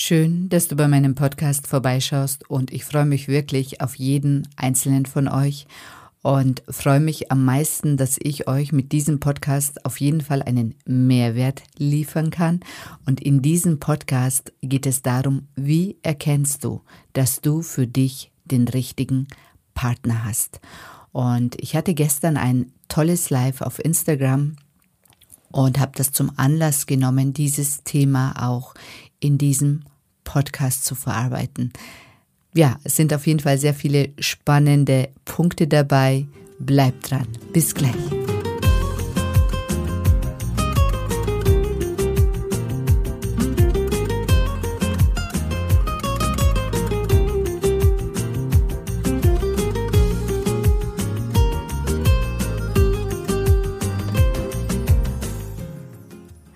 Schön, dass du bei meinem Podcast vorbeischaust und ich freue mich wirklich auf jeden einzelnen von euch und freue mich am meisten, dass ich euch mit diesem Podcast auf jeden Fall einen Mehrwert liefern kann. Und in diesem Podcast geht es darum, wie erkennst du, dass du für dich den richtigen Partner hast. Und ich hatte gestern ein tolles Live auf Instagram und habe das zum Anlass genommen, dieses Thema auch in diesem Podcast zu verarbeiten. Ja, es sind auf jeden Fall sehr viele spannende Punkte dabei. Bleibt dran. Bis gleich.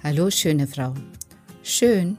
Hallo schöne Frau. Schön,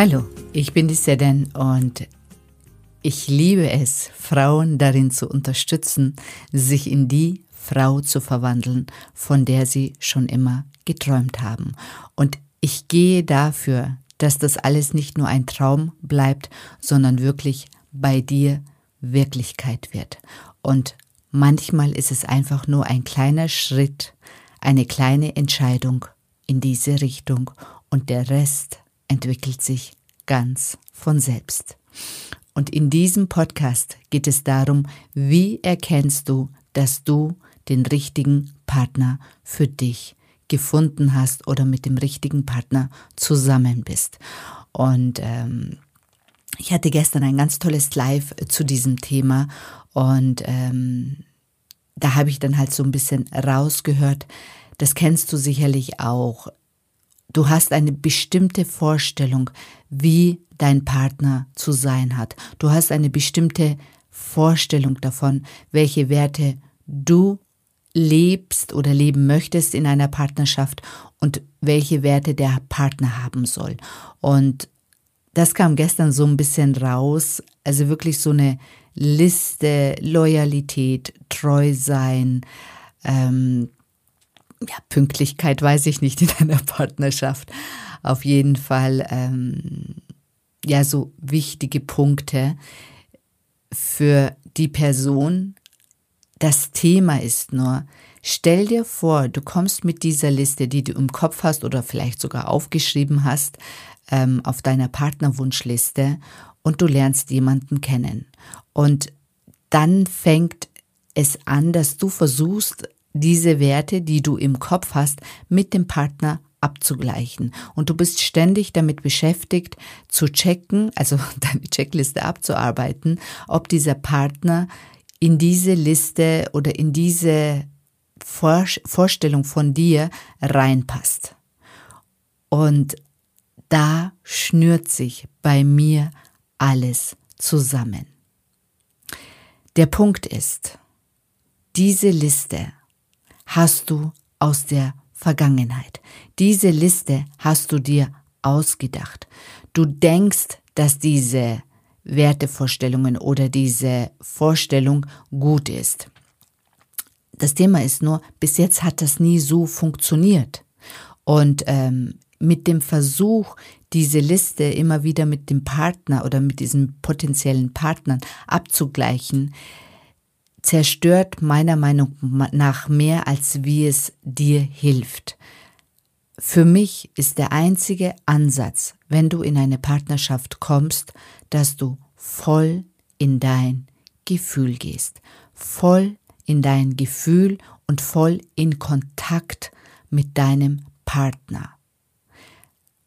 Hallo, ich bin die Seden und ich liebe es, Frauen darin zu unterstützen, sich in die Frau zu verwandeln, von der sie schon immer geträumt haben. Und ich gehe dafür, dass das alles nicht nur ein Traum bleibt, sondern wirklich bei dir Wirklichkeit wird. Und manchmal ist es einfach nur ein kleiner Schritt, eine kleine Entscheidung in diese Richtung und der Rest entwickelt sich ganz von selbst. Und in diesem Podcast geht es darum, wie erkennst du, dass du den richtigen Partner für dich gefunden hast oder mit dem richtigen Partner zusammen bist. Und ähm, ich hatte gestern ein ganz tolles Live zu diesem Thema und ähm, da habe ich dann halt so ein bisschen rausgehört, das kennst du sicherlich auch. Du hast eine bestimmte Vorstellung, wie dein Partner zu sein hat. Du hast eine bestimmte Vorstellung davon, welche Werte du lebst oder leben möchtest in einer Partnerschaft und welche Werte der Partner haben soll. Und das kam gestern so ein bisschen raus, also wirklich so eine Liste, Loyalität, treu sein, ähm, ja, Pünktlichkeit weiß ich nicht in einer Partnerschaft. Auf jeden Fall, ähm, ja, so wichtige Punkte für die Person. Das Thema ist nur, stell dir vor, du kommst mit dieser Liste, die du im Kopf hast oder vielleicht sogar aufgeschrieben hast, ähm, auf deiner Partnerwunschliste und du lernst jemanden kennen. Und dann fängt es an, dass du versuchst, diese Werte, die du im Kopf hast, mit dem Partner abzugleichen. Und du bist ständig damit beschäftigt, zu checken, also deine Checkliste abzuarbeiten, ob dieser Partner in diese Liste oder in diese Vorstellung von dir reinpasst. Und da schnürt sich bei mir alles zusammen. Der Punkt ist, diese Liste hast du aus der Vergangenheit. Diese Liste hast du dir ausgedacht. Du denkst, dass diese Wertevorstellungen oder diese Vorstellung gut ist. Das Thema ist nur, bis jetzt hat das nie so funktioniert. Und ähm, mit dem Versuch, diese Liste immer wieder mit dem Partner oder mit diesen potenziellen Partnern abzugleichen, zerstört meiner Meinung nach mehr, als wie es dir hilft. Für mich ist der einzige Ansatz, wenn du in eine Partnerschaft kommst, dass du voll in dein Gefühl gehst, voll in dein Gefühl und voll in Kontakt mit deinem Partner.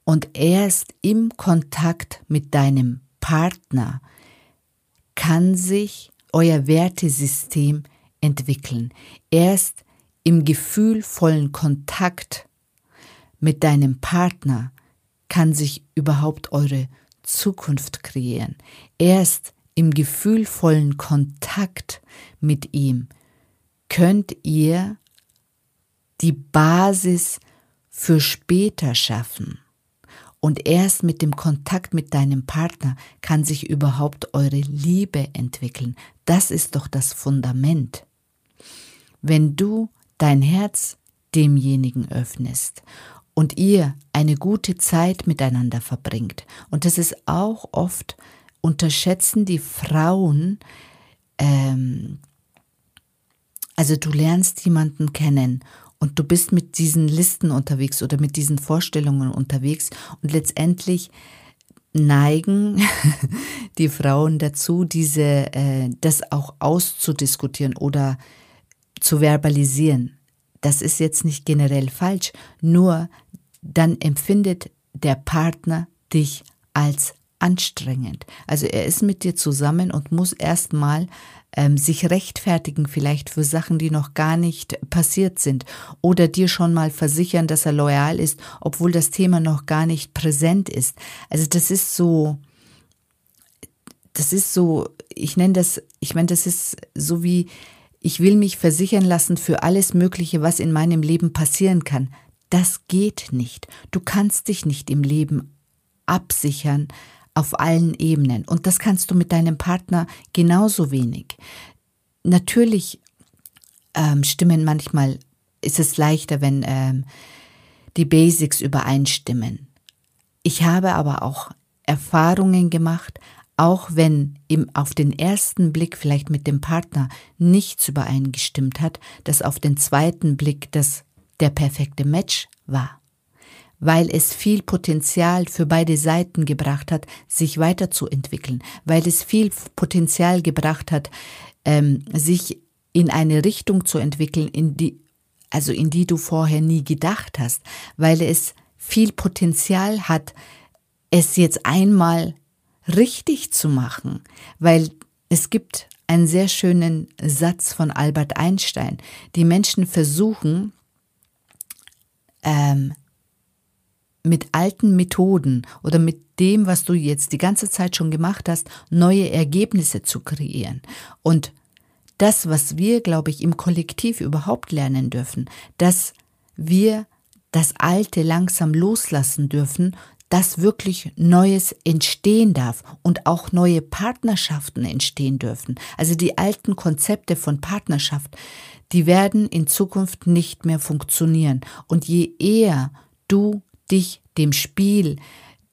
Und erst im Kontakt mit deinem Partner kann sich euer Wertesystem entwickeln. Erst im gefühlvollen Kontakt mit deinem Partner kann sich überhaupt eure Zukunft kreieren. Erst im gefühlvollen Kontakt mit ihm könnt ihr die Basis für später schaffen. Und erst mit dem Kontakt mit deinem Partner kann sich überhaupt eure Liebe entwickeln. Das ist doch das Fundament. Wenn du dein Herz demjenigen öffnest und ihr eine gute Zeit miteinander verbringt, und das ist auch oft, unterschätzen die Frauen, ähm, also du lernst jemanden kennen und du bist mit diesen Listen unterwegs oder mit diesen Vorstellungen unterwegs und letztendlich neigen die Frauen dazu, diese, äh, das auch auszudiskutieren oder zu verbalisieren. Das ist jetzt nicht generell falsch, nur dann empfindet der Partner dich als anstrengend. Also er ist mit dir zusammen und muss erstmal ähm, sich rechtfertigen vielleicht für Sachen, die noch gar nicht passiert sind oder dir schon mal versichern, dass er loyal ist, obwohl das Thema noch gar nicht präsent ist. Also das ist so, das ist so, ich nenne das, ich meine, das ist so wie, ich will mich versichern lassen für alles Mögliche, was in meinem Leben passieren kann. Das geht nicht. Du kannst dich nicht im Leben absichern, auf allen Ebenen. Und das kannst du mit deinem Partner genauso wenig. Natürlich ähm, stimmen manchmal, ist es leichter, wenn ähm, die Basics übereinstimmen. Ich habe aber auch Erfahrungen gemacht, auch wenn im, auf den ersten Blick vielleicht mit dem Partner nichts übereingestimmt hat, dass auf den zweiten Blick das der perfekte Match war weil es viel Potenzial für beide Seiten gebracht hat, sich weiterzuentwickeln, weil es viel Potenzial gebracht hat, ähm, sich in eine Richtung zu entwickeln, in die, also in die du vorher nie gedacht hast, weil es viel Potenzial hat, es jetzt einmal richtig zu machen, weil es gibt einen sehr schönen Satz von Albert Einstein. Die Menschen versuchen, ähm, mit alten Methoden oder mit dem, was du jetzt die ganze Zeit schon gemacht hast, neue Ergebnisse zu kreieren. Und das, was wir, glaube ich, im Kollektiv überhaupt lernen dürfen, dass wir das Alte langsam loslassen dürfen, dass wirklich Neues entstehen darf und auch neue Partnerschaften entstehen dürfen. Also die alten Konzepte von Partnerschaft, die werden in Zukunft nicht mehr funktionieren. Und je eher du dich dem Spiel,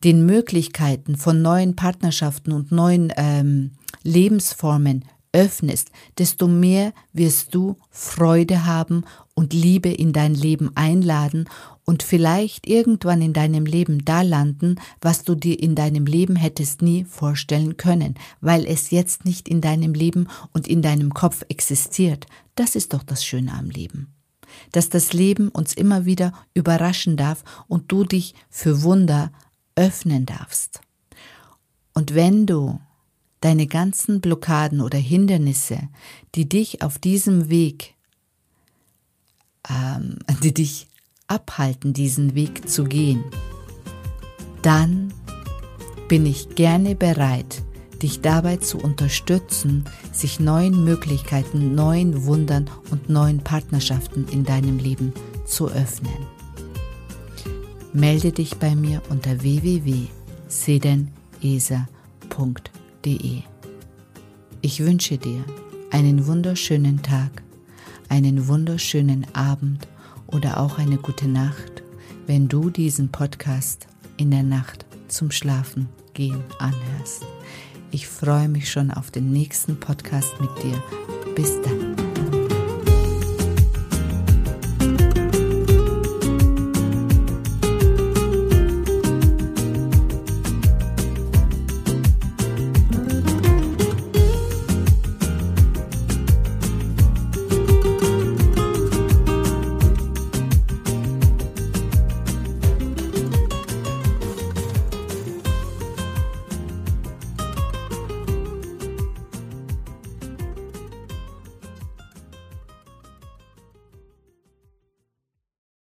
den Möglichkeiten von neuen Partnerschaften und neuen ähm, Lebensformen öffnest, desto mehr wirst du Freude haben und Liebe in dein Leben einladen und vielleicht irgendwann in deinem Leben da landen, was du dir in deinem Leben hättest nie vorstellen können, weil es jetzt nicht in deinem Leben und in deinem Kopf existiert. Das ist doch das Schöne am Leben dass das Leben uns immer wieder überraschen darf und du dich für Wunder öffnen darfst. Und wenn du deine ganzen Blockaden oder Hindernisse, die dich auf diesem Weg, ähm, die dich abhalten, diesen Weg zu gehen, dann bin ich gerne bereit, dich dabei zu unterstützen, sich neuen Möglichkeiten, neuen Wundern und neuen Partnerschaften in deinem Leben zu öffnen. Melde dich bei mir unter www.sedenesa.de. Ich wünsche dir einen wunderschönen Tag, einen wunderschönen Abend oder auch eine gute Nacht, wenn du diesen Podcast in der Nacht zum Schlafen gehen anhörst. Ich freue mich schon auf den nächsten Podcast mit dir. Bis dann.